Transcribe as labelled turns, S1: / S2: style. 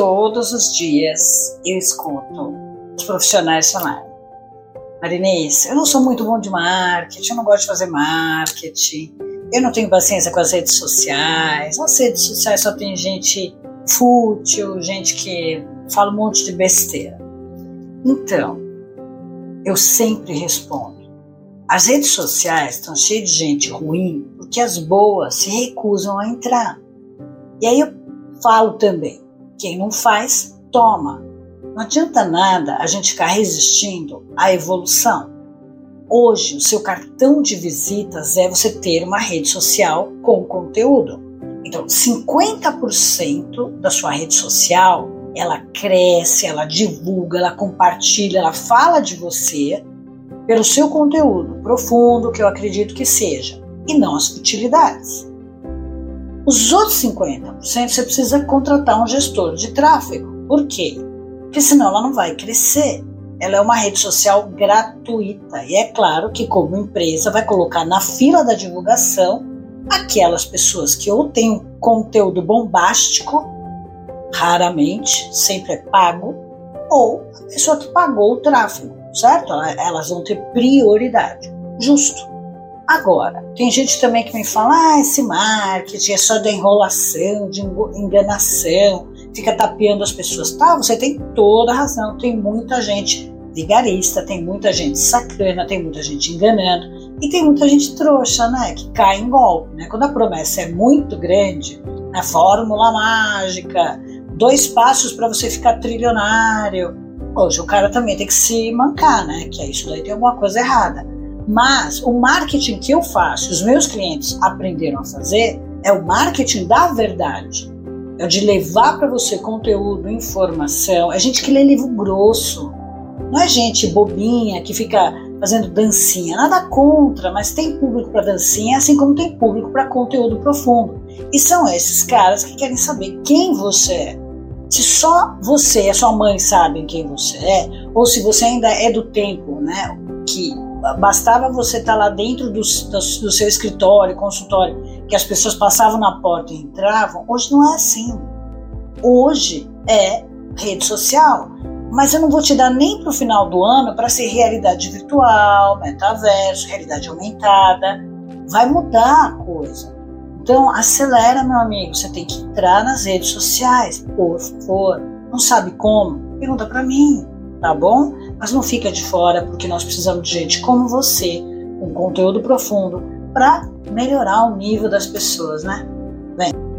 S1: todos os dias eu escuto os profissionais falarem. Marinês, eu não sou muito bom de marketing, eu não gosto de fazer marketing, eu não tenho paciência com as redes sociais, as redes sociais só tem gente fútil, gente que fala um monte de besteira. Então, eu sempre respondo. As redes sociais estão cheias de gente ruim porque as boas se recusam a entrar. E aí eu falo também: quem não faz, toma. Não adianta nada a gente ficar resistindo à evolução. Hoje, o seu cartão de visitas é você ter uma rede social com conteúdo. Então, 50% da sua rede social, ela cresce, ela divulga, ela compartilha, ela fala de você pelo seu conteúdo profundo, que eu acredito que seja, e não as futilidades. Os outros 50% você precisa contratar um gestor de tráfego. Por quê? Porque senão ela não vai crescer. Ela é uma rede social gratuita e é claro que, como empresa, vai colocar na fila da divulgação aquelas pessoas que ou têm um conteúdo bombástico, raramente, sempre é pago, ou a pessoa que pagou o tráfego, certo? Elas vão ter prioridade. Justo. Agora, tem gente também que me fala: ah, esse marketing é só de enrolação, de enganação, fica tapeando as pessoas. Tá, você tem toda a razão. Tem muita gente vigarista, tem muita gente sacana, tem muita gente enganando e tem muita gente trouxa, né? Que cai em golpe, né? Quando a promessa é muito grande, a fórmula mágica, dois passos para você ficar trilionário. Hoje o cara também tem que se mancar, né? Que é isso daí tem alguma coisa errada. Mas o marketing que eu faço, os meus clientes aprenderam a fazer, é o marketing da verdade. É de levar para você conteúdo, informação. É gente que lê livro grosso. Não é gente bobinha que fica fazendo dancinha. Nada contra, mas tem público para dancinha, assim como tem público para conteúdo profundo. E são esses caras que querem saber quem você é. Se só você e a sua mãe sabem quem você é, ou se você ainda é do tempo, né, que bastava você estar tá lá dentro do, do, do, seu escritório, consultório, que as pessoas passavam na porta e entravam. Hoje não é assim. Hoje é rede social. Mas eu não vou te dar nem para o final do ano para ser realidade virtual, metaverso, realidade aumentada. Vai mudar a coisa. Então, acelera, meu amigo. Você tem que entrar nas redes sociais, por favor. Não sabe como? Pergunta para mim tá bom? Mas não fica de fora, porque nós precisamos de gente como você, com conteúdo profundo, para melhorar o nível das pessoas, né? Vem.